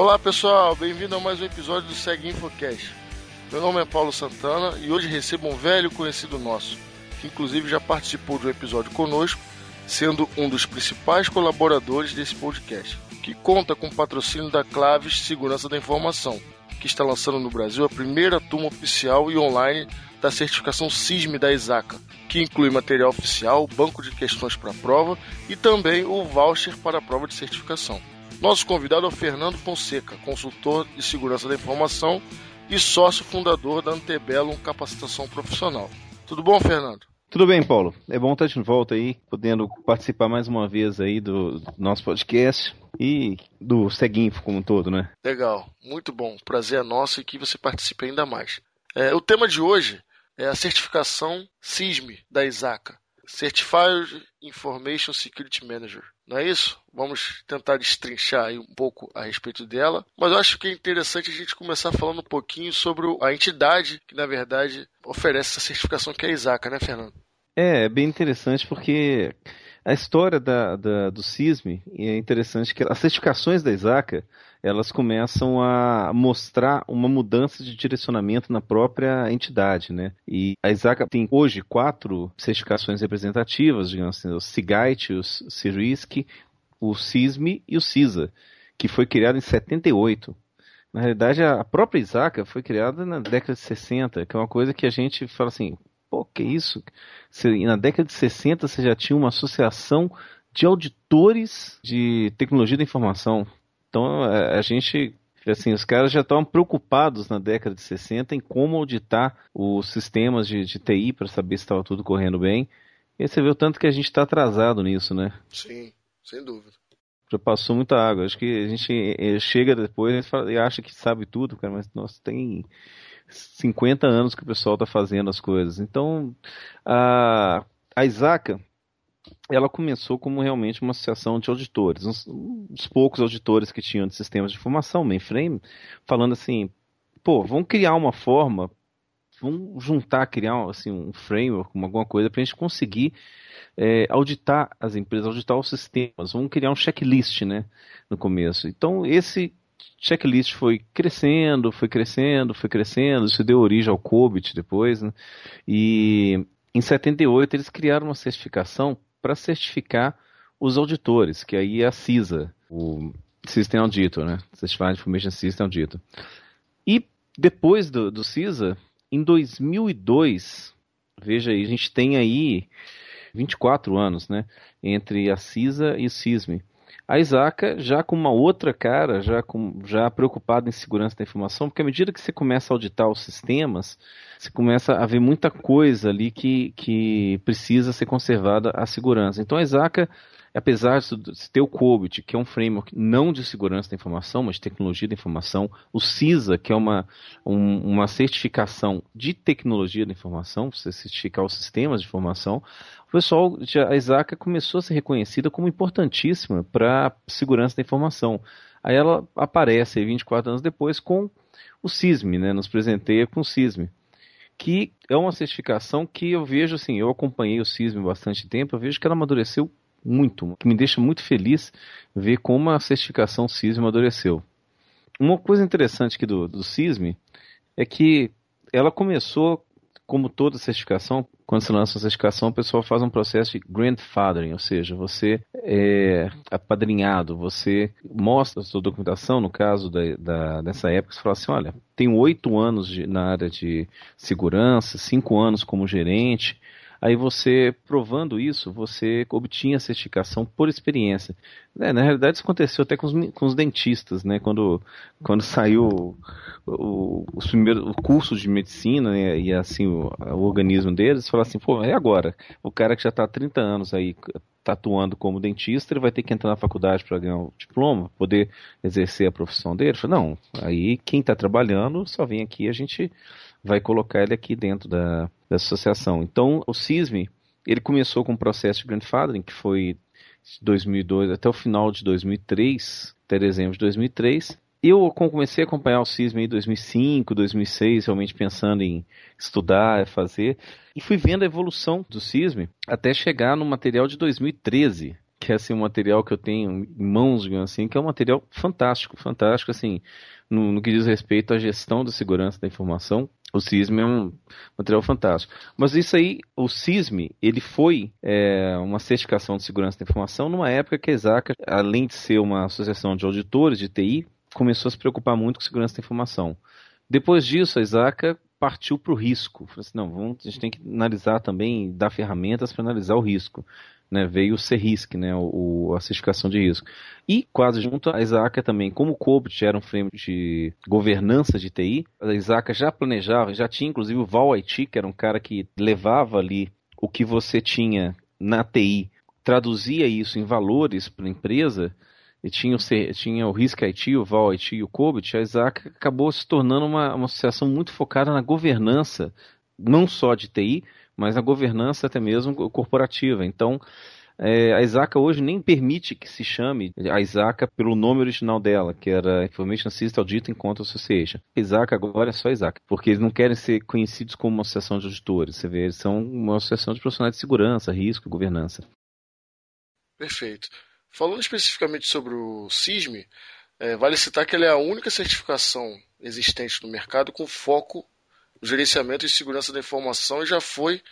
Olá pessoal, bem-vindo a mais um episódio do Segue Infocast. Meu nome é Paulo Santana e hoje recebo um velho conhecido nosso, que inclusive já participou de um episódio conosco, sendo um dos principais colaboradores desse podcast, que conta com o patrocínio da Claves Segurança da Informação, que está lançando no Brasil a primeira turma oficial e online da certificação CISM da ISACA, que inclui material oficial, banco de questões para a prova e também o voucher para a prova de certificação. Nosso convidado é o Fernando Fonseca, consultor de segurança da informação e sócio fundador da Antebellum Capacitação Profissional. Tudo bom, Fernando? Tudo bem, Paulo. É bom estar de volta aí, podendo participar mais uma vez aí do nosso podcast e do Seguinfo como um todo, né? Legal, muito bom. Prazer é nosso e que você participe ainda mais. É, o tema de hoje é a certificação CISM da ISACA, Certified Information Security Manager. Não é isso? Vamos tentar destrinchar aí um pouco a respeito dela. Mas eu acho que é interessante a gente começar falando um pouquinho sobre a entidade que, na verdade, oferece essa certificação, que é a ISACA, né, Fernando? É, é bem interessante porque a história da, da, do CISM é interessante que as certificações da ISACA elas começam a mostrar uma mudança de direcionamento na própria entidade, né? E a ISACA tem hoje quatro certificações representativas, digamos assim, o SIGITE, o CIRISC, o CISM e o CISA, que foi criado em 78. Na realidade, a própria ISACA foi criada na década de 60, que é uma coisa que a gente fala assim, pô, que isso? na década de 60 você já tinha uma associação de auditores de tecnologia da informação. Então a, a gente, assim, os caras já estavam preocupados na década de 60 em como auditar os sistemas de, de TI para saber se estava tudo correndo bem. E você vê o tanto que a gente está atrasado nisso, né? Sim, sem dúvida. Já passou muita água. Acho que a gente eh, chega depois e acha que sabe tudo, cara, mas nossa, tem 50 anos que o pessoal está fazendo as coisas. Então, a, a Isaaca, ela começou como realmente uma associação de auditores, uns, uns poucos auditores que tinham de sistemas de informação, mainframe, falando assim, pô, vamos criar uma forma, vamos juntar, criar assim, um framework, alguma coisa para a gente conseguir é, auditar as empresas, auditar os sistemas, vamos criar um checklist, né, no começo. Então, esse checklist foi crescendo, foi crescendo, foi crescendo, isso deu origem ao COBIT depois, né? E em 78 eles criaram uma certificação para certificar os auditores, que aí é a CISA, o System Auditor, né? Certified Information System Auditor. E depois do, do CISA, em 2002, veja aí, a gente tem aí 24 anos, né? Entre a CISA e o CISME. A Isaaca já com uma outra cara, já, com, já preocupada em segurança da informação, porque à medida que você começa a auditar os sistemas, você começa a ver muita coisa ali que, que precisa ser conservada a segurança. Então a Isaaca apesar de ter o COBIT, que é um framework não de segurança da informação, mas de tecnologia da informação, o CISA, que é uma, um, uma certificação de tecnologia da informação, você certificar os sistemas de informação, o pessoal, a Isaac começou a ser reconhecida como importantíssima para a segurança da informação. Aí ela aparece 24 anos depois com o CISM, né, nos presenteia com o CISM que é uma certificação que eu vejo assim, eu acompanhei o CISM bastante tempo, eu vejo que ela amadureceu muito, que me deixa muito feliz ver como a certificação CISM amadureceu. Uma coisa interessante aqui do, do CISM é que ela começou, como toda certificação, quando se lança uma certificação, o pessoal faz um processo de grandfathering, ou seja, você é apadrinhado, você mostra a sua documentação, no caso da, da, dessa época, você fala assim, olha, tenho oito anos de, na área de segurança, cinco anos como gerente, Aí você, provando isso, você obtinha a certificação por experiência. É, na realidade, isso aconteceu até com os, com os dentistas, né? Quando, quando saiu o, o, os primeiros, o curso de medicina né? e assim o, o organismo deles, falaram assim, pô, é agora. O cara que já está há 30 anos aí tatuando como dentista, ele vai ter que entrar na faculdade para ganhar o diploma, poder exercer a profissão dele? Falei, não, aí quem está trabalhando só vem aqui, a gente vai colocar ele aqui dentro da, da associação. Então, o CISM, ele começou com um processo de grandfathering, que foi de 2002 até o final de 2003, até dezembro de 2003. Eu comecei a acompanhar o CISM em 2005, 2006, realmente pensando em estudar, fazer, e fui vendo a evolução do CISM até chegar no material de 2013, que é assim, um material que eu tenho em mãos, assim, que é um material fantástico, fantástico, assim, no, no que diz respeito à gestão da segurança da informação. O CISM é um material fantástico. Mas isso aí, o CISM, ele foi é, uma certificação de segurança da informação numa época que a ESACA, além de ser uma associação de auditores de TI, começou a se preocupar muito com segurança da informação. Depois disso, a ESACA partiu para o risco. Falou assim, não, vamos, a gente tem que analisar também, dar ferramentas para analisar o risco né, veio o CRISC, né, o, a certificação de risco. E quase junto a Isaac também, como o COBIT era um frame de governança de TI, a Isaac já planejava, já tinha inclusive o Val IT, que era um cara que levava ali o que você tinha na TI, traduzia isso em valores para a empresa, e tinha o, tinha o Risk IT, o Val IT e o COBIT, a Isaac acabou se tornando uma, uma associação muito focada na governança, não só de TI, mas na governança até mesmo corporativa. Então, é, a ISACA hoje nem permite que se chame a ISACA pelo nome original dela, que era Information System Audit Control Association. A ISACA agora é só ISACA, porque eles não querem ser conhecidos como uma associação de auditores. Você vê, eles são uma associação de profissionais de segurança, risco e governança. Perfeito. Falando especificamente sobre o CISM, é, vale citar que ele é a única certificação existente no mercado com foco gerenciamento e segurança da informação e já foi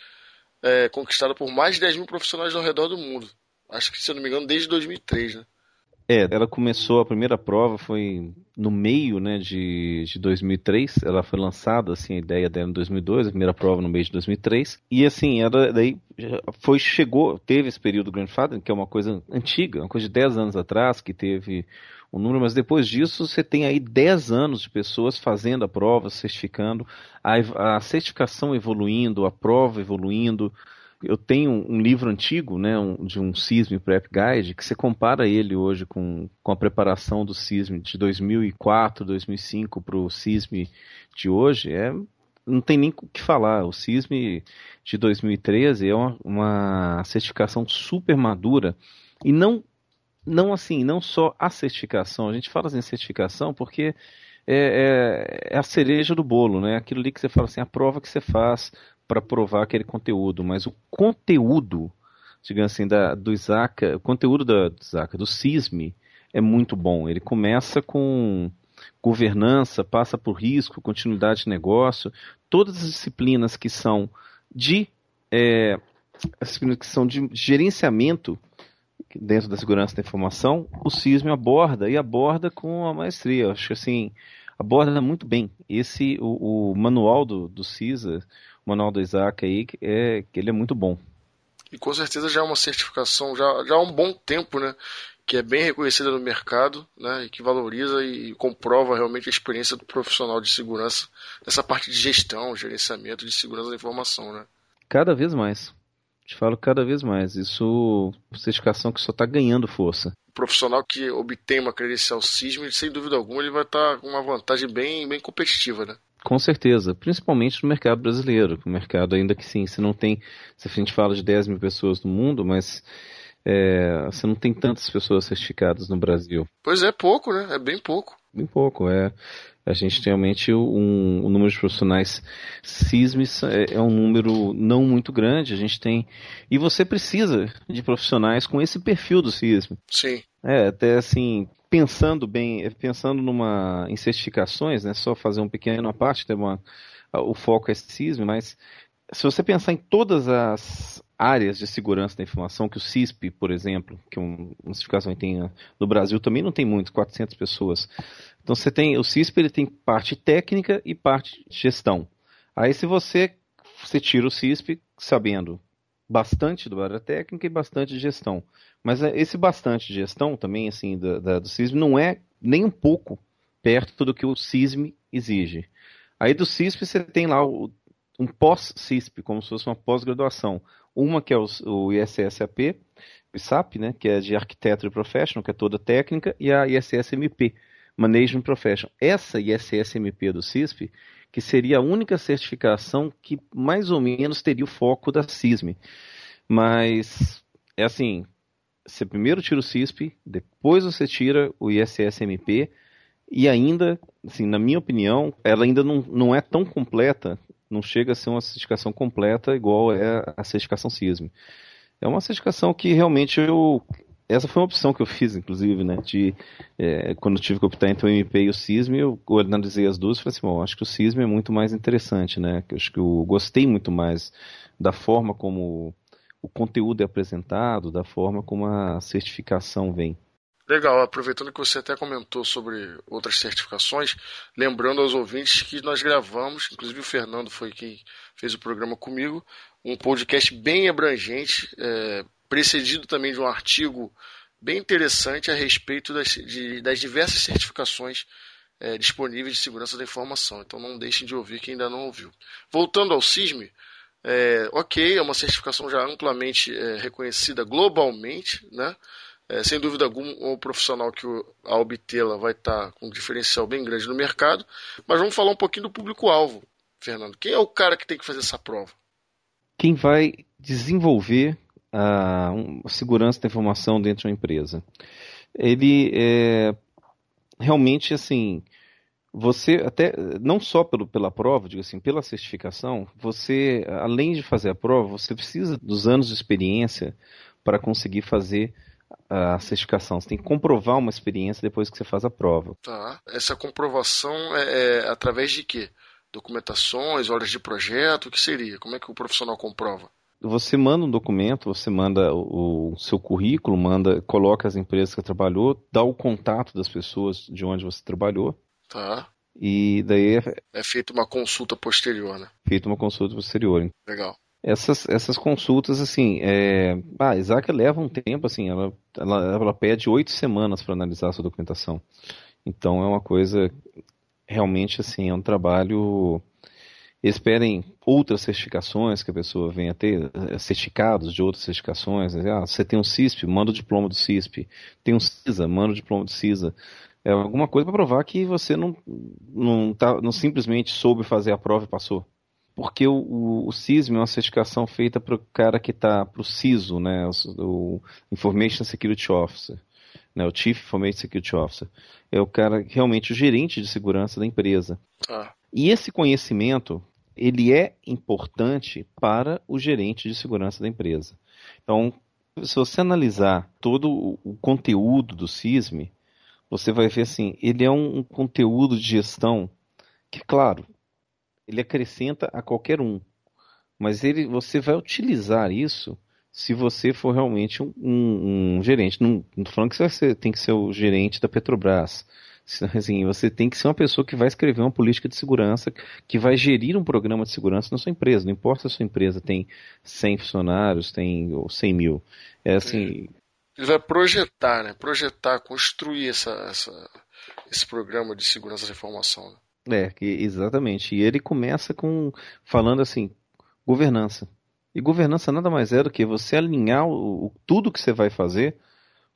é, conquistada por mais de 10 mil profissionais ao redor do mundo. Acho que, se eu não me engano, desde 2003, né? É, ela começou, a primeira prova foi no meio né, de, de 2003, ela foi lançada, assim, a ideia dela em 2002, a primeira prova no mês de 2003, e assim, ela daí foi, chegou, teve esse período grandfather, que é uma coisa antiga, uma coisa de 10 anos atrás, que teve o número, mas depois disso você tem aí 10 anos de pessoas fazendo a prova, certificando, a, a certificação evoluindo, a prova evoluindo. Eu tenho um livro antigo, né, um, de um CISM Prep Guide, que você compara ele hoje com, com a preparação do CISM de 2004, 2005 para o CISM de hoje, é, não tem nem o que falar. O CISM de 2013 é uma, uma certificação super madura e não não assim, não só a certificação. A gente fala assim certificação porque é, é, é, a cereja do bolo, né? Aquilo ali que você fala assim, a prova que você faz para provar aquele conteúdo, mas o conteúdo, digamos assim, da, do Isaac, o conteúdo da, do Isaac, do CISM, é muito bom. Ele começa com governança, passa por risco, continuidade de negócio, todas as disciplinas que são de é, que são de gerenciamento dentro da segurança da informação, o CISM aborda e aborda com a maestria. Eu acho que assim, aborda muito bem. Esse, o, o manual do, do CISA, o manual do Isaac aí, é, que ele é muito bom. E com certeza já é uma certificação, já, já há um bom tempo, né? Que é bem reconhecida no mercado, né? E que valoriza e comprova realmente a experiência do profissional de segurança nessa parte de gestão, gerenciamento de segurança da informação, né? Cada vez mais. Te falo cada vez mais. Isso é certificação que só está ganhando força. O profissional que obtém uma credencial CISM, sem dúvida alguma, ele vai estar tá com uma vantagem bem, bem competitiva, né? Com certeza, principalmente no mercado brasileiro. O mercado, ainda que sim, você não tem. Se a gente fala de 10 mil pessoas no mundo, mas é, você não tem tantas pessoas certificadas no Brasil. Pois é, pouco, né? É bem pouco. Bem pouco, é. A gente tem realmente um, um número de profissionais CISMs é, é, um número não muito grande. A gente tem. E você precisa de profissionais com esse perfil do CISM. Sim. É, até assim, pensando bem, pensando numa em certificações, né? Só fazer um pequeno parte, tem uma, o foco é CISM, mas se você pensar em todas as áreas de segurança da informação, que o CISP, por exemplo, que é uma certificação que tem no Brasil, também não tem muito, 400 pessoas. Então você tem, o CISP ele tem parte técnica e parte gestão. Aí se você, você tira o CISP sabendo bastante do área técnica e bastante de gestão. Mas é, esse bastante de gestão também, assim, da, da, do CISM não é nem um pouco perto do que o CISM exige. Aí do CISP você tem lá o, um pós-CISP, como se fosse uma pós-graduação. Uma que é o, o ISSAP, o né, que é de Architecture Professional, que é toda técnica, e a ISSMP, Management Professional. Essa ISSMP do CISP, que seria a única certificação que mais ou menos teria o foco da CISM. Mas, é assim, você primeiro tira o CISP, depois você tira o ISSMP, e ainda, assim, na minha opinião, ela ainda não, não é tão completa não chega a ser uma certificação completa igual é a certificação CISM. É uma certificação que realmente eu essa foi uma opção que eu fiz, inclusive, né? De, é, quando tive que optar entre o MP e o CISM, eu, eu analisei as duas e falei assim, bom, acho que o CISM é muito mais interessante, né? Acho que eu gostei muito mais da forma como o conteúdo é apresentado, da forma como a certificação vem. Legal, aproveitando que você até comentou sobre outras certificações, lembrando aos ouvintes que nós gravamos, inclusive o Fernando foi quem fez o programa comigo, um podcast bem abrangente, é, precedido também de um artigo bem interessante a respeito das, de, das diversas certificações é, disponíveis de segurança da informação. Então não deixem de ouvir quem ainda não ouviu. Voltando ao CISM, é, ok, é uma certificação já amplamente é, reconhecida globalmente, né? É, sem dúvida alguma, o profissional que a obtê-la vai estar com um diferencial bem grande no mercado. Mas vamos falar um pouquinho do público-alvo, Fernando. Quem é o cara que tem que fazer essa prova? Quem vai desenvolver a, a segurança da informação dentro de uma empresa. Ele é realmente assim você até não só pelo, pela prova, digo assim, pela certificação, você além de fazer a prova, você precisa dos anos de experiência para conseguir fazer a certificação. Você tem que comprovar uma experiência depois que você faz a prova. Tá. Essa comprovação é, é através de quê? Documentações, horas de projeto, o que seria? Como é que o profissional comprova? Você manda um documento, você manda o, o seu currículo, manda, coloca as empresas que trabalhou, dá o contato das pessoas de onde você trabalhou. Tá. E daí é, é feita uma consulta posterior, né? Feita uma consulta posterior. Legal. Essas, essas consultas, assim, é... ah, a Isaac leva um tempo, assim, ela, ela, ela pede oito semanas para analisar a sua documentação. Então é uma coisa, realmente, assim, é um trabalho esperem outras certificações que a pessoa venha ter, eh, certificados de outras certificações. Ah, você tem um CISP, manda o diploma do CISP. Tem um CISA, manda o diploma do CISA. É alguma coisa para provar que você não, não, tá, não simplesmente soube fazer a prova e passou. Porque o, o, o CISM é uma certificação feita para o cara que está, para o CISO, né, o, o Information Security Officer, né, o Chief Information Security Officer. É o cara, realmente, o gerente de segurança da empresa. Ah. E esse conhecimento, ele é importante para o gerente de segurança da empresa. Então, se você analisar todo o conteúdo do CISM, você vai ver assim, ele é um, conteúdo de gestão que, claro, ele acrescenta a qualquer um, mas ele, você vai utilizar isso se você for realmente um, um, um gerente. Não estou falando que você tem que ser o gerente da Petrobras, Assim, você tem que ser uma pessoa que vai escrever uma política de segurança, que vai gerir um programa de segurança na sua empresa. Não importa se a sua empresa tem 100 funcionários, tem ou 100 mil. É assim. Ele vai projetar, né? Projetar, construir essa, essa, esse programa de segurança da informação. Né? É, exatamente. E ele começa com falando assim, governança. E governança nada mais é do que você alinhar o, o tudo que você vai fazer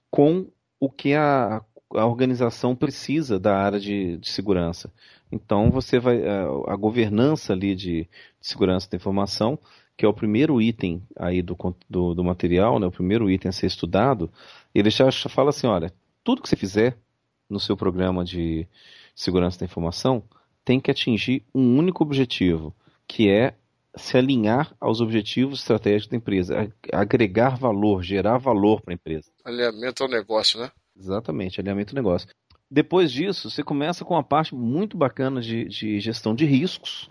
com o que a a organização precisa da área de, de segurança. Então você vai a, a governança ali de, de, segurança da informação, que é o primeiro item aí do, do, do material, né, o primeiro item a ser estudado, ele já, fala assim, olha, tudo que você fizer no seu programa de segurança da informação tem que atingir um único objetivo, que é se alinhar aos objetivos estratégicos da empresa, agregar valor, gerar valor para a empresa. Alinhamento ao negócio, né? Exatamente, alinhamento do negócio. Depois disso, você começa com uma parte muito bacana de, de gestão de riscos,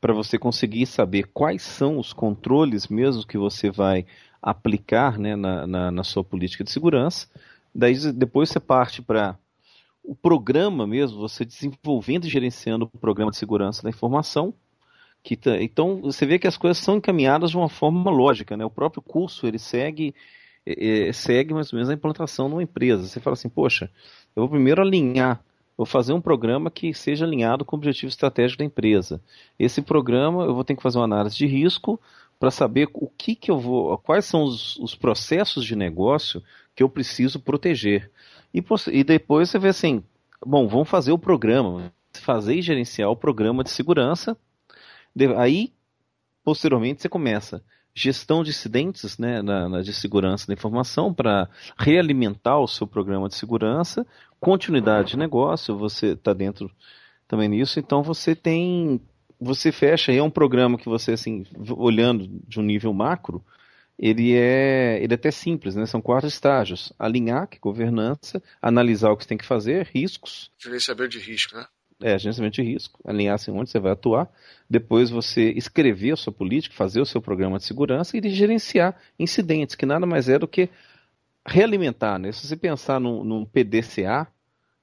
para você conseguir saber quais são os controles mesmo que você vai aplicar né, na, na, na sua política de segurança. Daí depois você parte para o programa mesmo, você desenvolvendo e gerenciando o programa de segurança da informação. Que então você vê que as coisas são encaminhadas de uma forma lógica, né? O próprio curso ele segue é, segue mais ou menos a implantação numa empresa. Você fala assim, poxa, eu vou primeiro alinhar, vou fazer um programa que seja alinhado com o objetivo estratégico da empresa. Esse programa eu vou ter que fazer uma análise de risco para saber o que, que eu vou, quais são os, os processos de negócio que eu preciso proteger. E, e depois você vê assim, bom, vamos fazer o programa, fazer e gerenciar o programa de segurança. Aí, posteriormente, você começa gestão de incidentes né, na, na de segurança da informação para realimentar o seu programa de segurança, continuidade de negócio, você está dentro também nisso, então você tem, você fecha, é um programa que você, assim, olhando de um nível macro, ele é, ele é até simples, né? São quatro estágios. Alinhar, que é governança, analisar o que você tem que fazer, riscos. Gerenciamento de risco, né? É, gerenciamento de risco, alinhar assim onde você vai atuar, depois você escrever a sua política, fazer o seu programa de segurança e gerenciar incidentes, que nada mais é do que realimentar, né? Se você pensar num, num PDCA,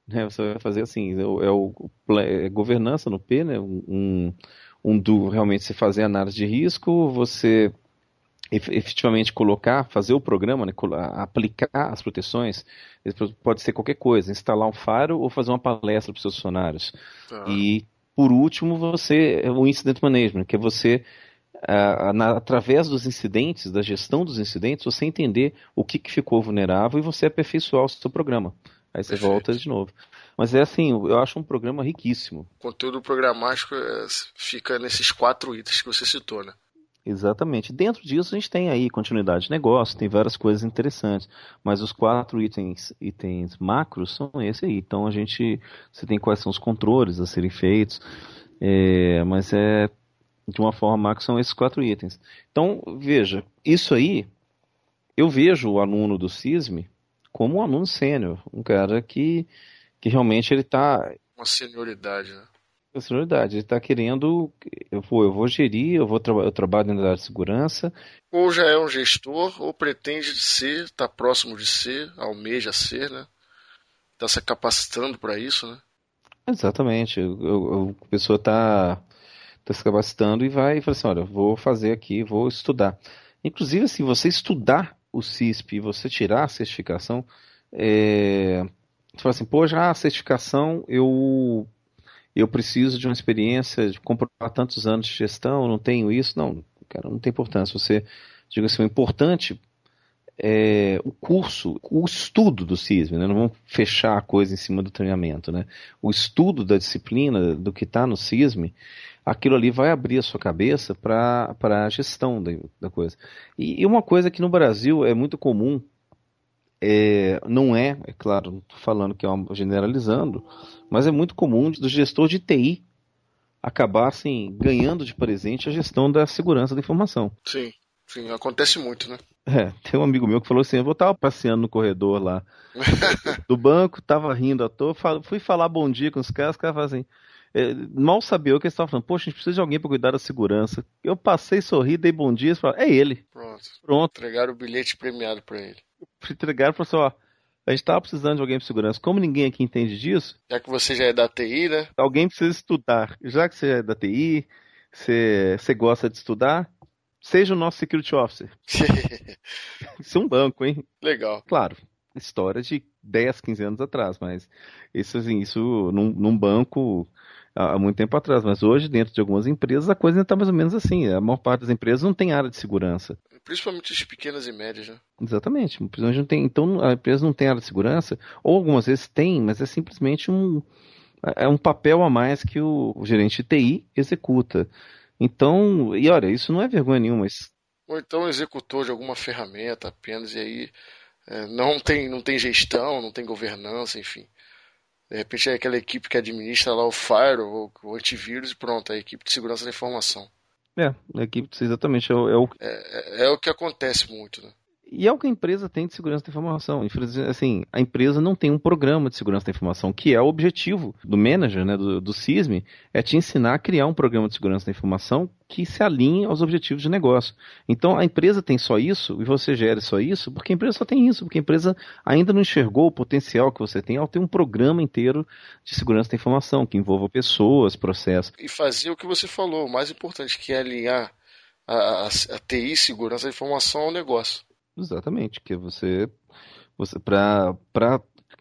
né, você vai fazer assim, é o, é o é governança no P, né? Um, um do realmente você fazer análise de risco, você efetivamente colocar, fazer o programa, né, aplicar as proteções, pode ser qualquer coisa, instalar um faro ou fazer uma palestra para os seus funcionários. Tá. E, por último, você, o incident management, que é você, uh, na, através dos incidentes, da gestão dos incidentes, você entender o que, que ficou vulnerável e você aperfeiçoar o seu programa. Aí você Perfeito. volta de novo. Mas é assim, eu acho um programa riquíssimo. O conteúdo programático é, fica nesses quatro itens que você citou, né? Exatamente. Dentro disso a gente tem aí continuidade de negócio, tem várias coisas interessantes, mas os quatro itens, itens macros são esse aí. Então a gente, você tem quais são os controles a serem feitos, é, mas é de uma forma macro são esses quatro itens. Então veja, isso aí eu vejo o aluno do CISM como um aluno sênior, um cara que, que realmente ele está uma senioridade, né? personalidade. Ele está querendo, eu vou, eu vou gerir, eu vou tra eu trabalho na área de segurança. Ou já é um gestor, ou pretende ser, está próximo de ser, almeja ser, né? Está se capacitando para isso, né? Exatamente. Eu, a pessoa está tá se capacitando e vai e fala assim, olha, vou fazer aqui, vou estudar. Inclusive, se assim, você estudar o CISP e você tirar a certificação, é, você fala assim, pô, já a certificação eu eu preciso de uma experiência de comprovar tantos anos de gestão, não tenho isso. Não, cara, não tem importância. Você, diga assim, o importante é o curso, o estudo do CISM, né? não vamos fechar a coisa em cima do treinamento. Né? O estudo da disciplina, do que está no CISM, aquilo ali vai abrir a sua cabeça para a gestão da, da coisa. E, e, uma coisa que no Brasil é muito comum, é, não é, é claro, não estou falando que é uma, generalizando, mas é muito comum do gestor de TI acabar assim, ganhando de presente a gestão da segurança da informação. Sim, sim, acontece muito, né? É, tem um amigo meu que falou assim, eu estava passeando no corredor lá do banco, tava rindo à toa, fui falar bom dia com os caras, os caras falaram assim, mal sabia o que eles estavam falando. Poxa, a gente precisa de alguém para cuidar da segurança. Eu passei, sorri, dei bom dia, e é ele. Pronto. Pronto. Entregaram o bilhete premiado para ele entregaram e falaram assim, ó, a gente estava precisando de alguém para segurança. Como ninguém aqui entende disso... Já que você já é da TI, né? Alguém precisa estudar. Já que você é da TI, você, você gosta de estudar, seja o nosso security officer. isso é um banco, hein? Legal. Claro, história de 10, 15 anos atrás, mas isso, assim, isso num, num banco há muito tempo atrás, mas hoje, dentro de algumas empresas, a coisa está mais ou menos assim. A maior parte das empresas não tem área de segurança. Principalmente as pequenas e médias, né? Exatamente. Não tem, então a empresa não tem área de segurança, ou algumas vezes tem, mas é simplesmente um, é um papel a mais que o, o gerente de TI executa. Então, e olha, isso não é vergonha nenhuma. Mas... Ou então executor de alguma ferramenta apenas, e aí é, não, tem, não tem gestão, não tem governança, enfim. De repente é aquela equipe que administra lá o firewall, o antivírus e pronto, a equipe de segurança da informação. É, a equipe exatamente é o, é o... É, é, é o que acontece muito, né? E é o que a empresa tem de segurança da informação. Assim, a empresa não tem um programa de segurança da informação, que é o objetivo do manager, né, do, do CISM, é te ensinar a criar um programa de segurança da informação que se alinhe aos objetivos de negócio. Então, a empresa tem só isso e você gera só isso porque a empresa só tem isso, porque a empresa ainda não enxergou o potencial que você tem ao ter um programa inteiro de segurança da informação, que envolva pessoas, processos. E fazer o que você falou, o mais importante, que é alinhar a, a, a TI, segurança da informação, ao negócio. Exatamente, que você, você para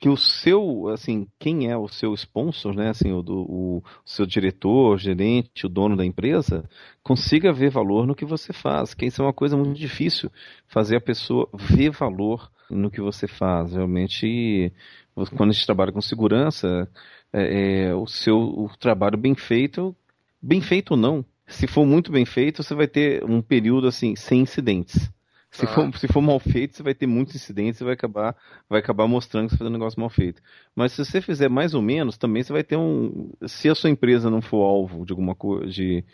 que o seu, assim, quem é o seu sponsor, né, assim, o, do, o seu diretor, gerente, o dono da empresa, consiga ver valor no que você faz, que isso é uma coisa muito difícil, fazer a pessoa ver valor no que você faz. Realmente, quando a gente trabalha com segurança, é, é, o seu o trabalho bem feito, bem feito ou não, se for muito bem feito, você vai ter um período assim sem incidentes. Se, ah. for, se for mal feito, você vai ter muitos incidentes e vai acabar, vai acabar mostrando que você fez um negócio mal feito. Mas se você fizer mais ou menos, também você vai ter um. Se a sua empresa não for alvo de alguma coisa, de,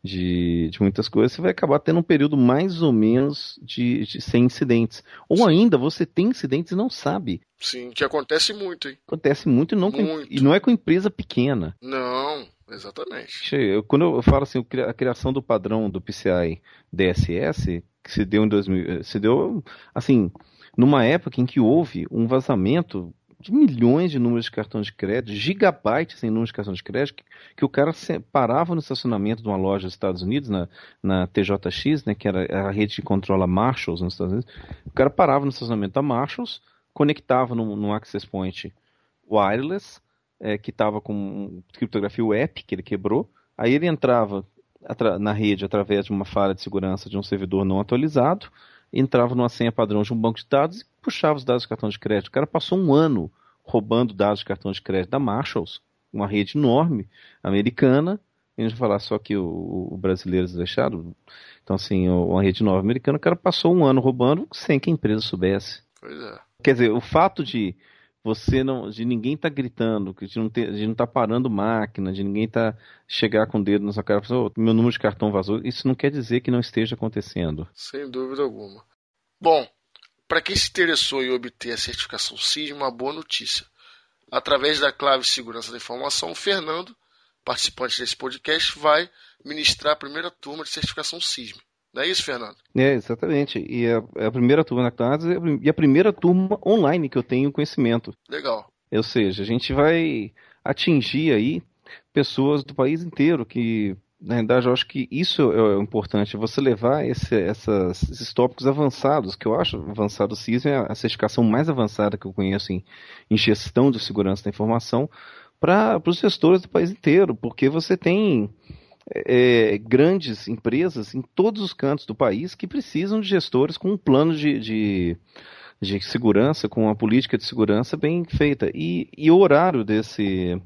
de, de muitas coisas, você vai acabar tendo um período mais ou menos de, de sem incidentes. Ou Sim. ainda você tem incidentes e não sabe. Sim, que acontece muito, hein? Acontece muito e não, muito. Com, e não é com empresa pequena. Não, exatamente. Eu, quando eu falo assim, a criação do padrão do PCI DSS, que se deu em 2000, se deu assim, numa época em que houve um vazamento de milhões de números de cartão de crédito, gigabytes em números de cartão de crédito, que, que o cara parava no estacionamento de uma loja dos Estados Unidos, na, na TJX, né, que era a rede que controla Marshalls nos Estados Unidos, o cara parava no estacionamento da Marshalls, conectava no, no Access Point wireless, é, que estava com criptografia web, que ele quebrou, aí ele entrava na rede através de uma falha de segurança de um servidor não atualizado, entrava numa senha padrão de um banco de dados e puxava os dados do cartão de crédito. O cara passou um ano roubando dados de cartão de crédito da Marshalls, uma rede enorme, americana, e a gente vai falar só que o, o brasileiro deixado. Então, assim, uma rede nova americana, o cara passou um ano roubando sem que a empresa soubesse. Pois é. Quer dizer, o fato de você não, de ninguém tá gritando, de não, ter, de não tá parando máquina, de ninguém tá chegar com o dedo na sua cara, oh, meu número de cartão vazou, isso não quer dizer que não esteja acontecendo. Sem dúvida alguma. Bom, para quem se interessou em obter a certificação SISM, uma boa notícia. Através da clave segurança da informação, o Fernando, participante desse podcast, vai ministrar a primeira turma de certificação SISM. Não é isso, Fernando? É, exatamente. E a, é a primeira turma na classe e a primeira turma online que eu tenho conhecimento. Legal. Ou seja, a gente vai atingir aí pessoas do país inteiro que na verdade, eu acho que isso é importante, você levar esse, essas, esses tópicos avançados, que eu acho avançado o CISM é a certificação mais avançada que eu conheço em, em gestão de segurança da informação, para os gestores do país inteiro, porque você tem é, grandes empresas em todos os cantos do país que precisam de gestores com um plano de, de, de segurança, com uma política de segurança bem feita. E, e o horário desse.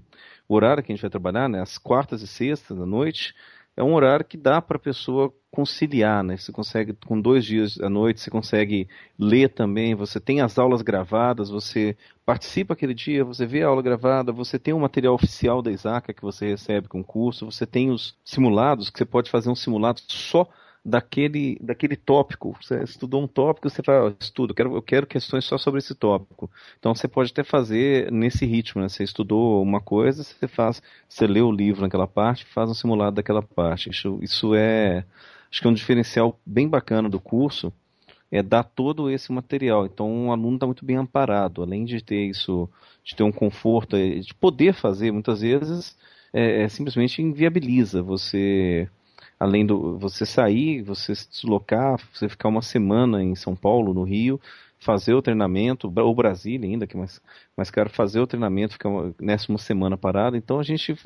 O horário que a gente vai trabalhar, né, as quartas e sextas da noite, é um horário que dá para a pessoa conciliar, né? Você consegue, com dois dias à noite, você consegue ler também, você tem as aulas gravadas, você participa aquele dia, você vê a aula gravada, você tem o material oficial da Isaac que você recebe com o curso, você tem os simulados, que você pode fazer um simulado só daquele, daquele tópico. Você estudou um tópico, você fala, estudo, eu quero, eu quero questões só sobre esse tópico. Então você pode até fazer nesse ritmo, né? Você estudou uma coisa, você faz, você lê o livro naquela parte, faz um simulado daquela parte. Isso, isso é, acho que é um diferencial bem bacana do curso, é dar todo esse material. Então o aluno está muito bem amparado, além de ter isso, de ter um conforto, é, de poder fazer, muitas vezes é, é simplesmente inviabiliza você além do você sair, você se deslocar, você ficar uma semana em São Paulo, no Rio, fazer o treinamento, ou Brasília ainda, que é mais, mais caro, fazer o treinamento, ficar uma, nessa uma semana parada. Então a gente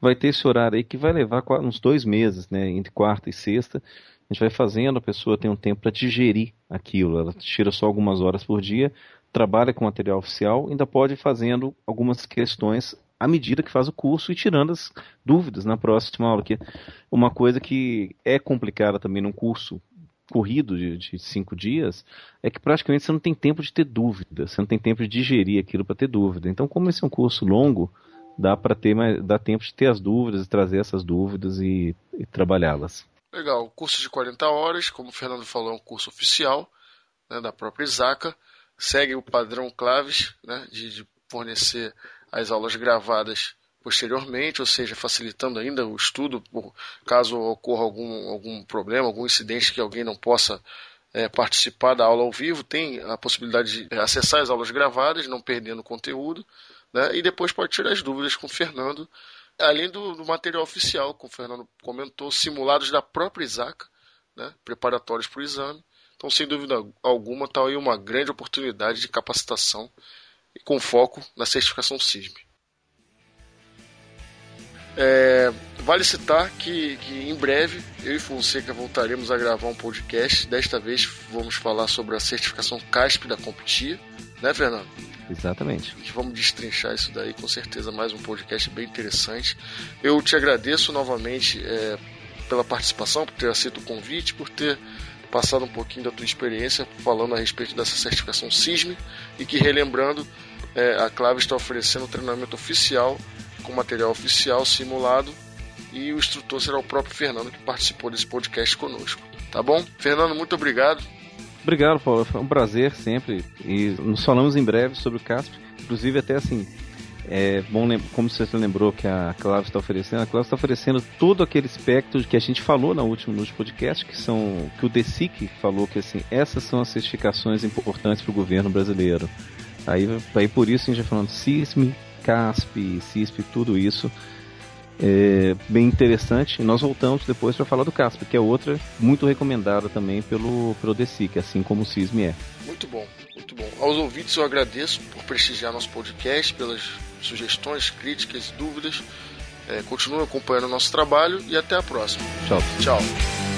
vai ter esse horário aí que vai levar uns dois meses, né, entre quarta e sexta. A gente vai fazendo, a pessoa tem um tempo para digerir aquilo, ela tira só algumas horas por dia, trabalha com material oficial, ainda pode ir fazendo algumas questões à medida que faz o curso e tirando as dúvidas na próxima aula. Que uma coisa que é complicada também num curso corrido de, de, cinco dias é que praticamente você não tem tempo de ter dúvida, você não tem tempo de digerir aquilo para ter dúvida. Então, como esse é um curso longo, dá para ter mais, dá tempo de ter as dúvidas, trazer essas dúvidas e, e trabalhá-las. Legal, curso de 40 horas, como o Fernando falou, é um curso oficial né, da própria Isaca, segue o padrão Claves né, de, de fornecer as aulas gravadas posteriormente, ou seja, facilitando ainda o estudo, caso ocorra algum, algum problema, algum incidente que alguém não possa é, participar da aula ao vivo, tem a possibilidade de acessar as aulas gravadas, não perdendo conteúdo, né, e depois pode tirar as dúvidas com o Fernando, além do, do material oficial, como o Fernando comentou, simulados da própria Isaca, né, preparatórios para o exame. Então, sem dúvida alguma, está aí uma grande oportunidade de capacitação com foco na certificação CISM. É, vale citar que, que, em breve eu e Fonseca voltaremos a gravar um podcast. Desta vez vamos falar sobre a certificação CASP da Competia, né, Fernando? Exatamente. E vamos destrinchar isso daí, com certeza, mais um podcast bem interessante. Eu te agradeço novamente é, pela participação, por ter aceito o convite, por ter passado um pouquinho da tua experiência falando a respeito dessa certificação SISM e que, relembrando, é, a Clave está oferecendo treinamento oficial com material oficial simulado e o instrutor será o próprio Fernando que participou desse podcast conosco. Tá bom? Fernando, muito obrigado. Obrigado, Paulo. Foi um prazer sempre. E nos falamos em breve sobre o CASP. Inclusive, até assim, é bom, como você lembrou que a Cláudia está oferecendo, a Cláudia está oferecendo todo aquele espectro que a gente falou na última, no último podcast, que são que o DESIC falou que assim, essas são as certificações importantes para o governo brasileiro. Aí, aí por isso a gente vai falando CISM, CASP, CISP, tudo isso. É bem interessante. E nós voltamos depois para falar do CASP, que é outra muito recomendada também pelo, pelo DESIC, assim como o CISM é. Muito bom, muito bom. Aos ouvintes eu agradeço por prestigiar nosso podcast, pelas sugestões, críticas dúvidas. É, continue acompanhando o nosso trabalho e até a próxima. Tchau. Tchau.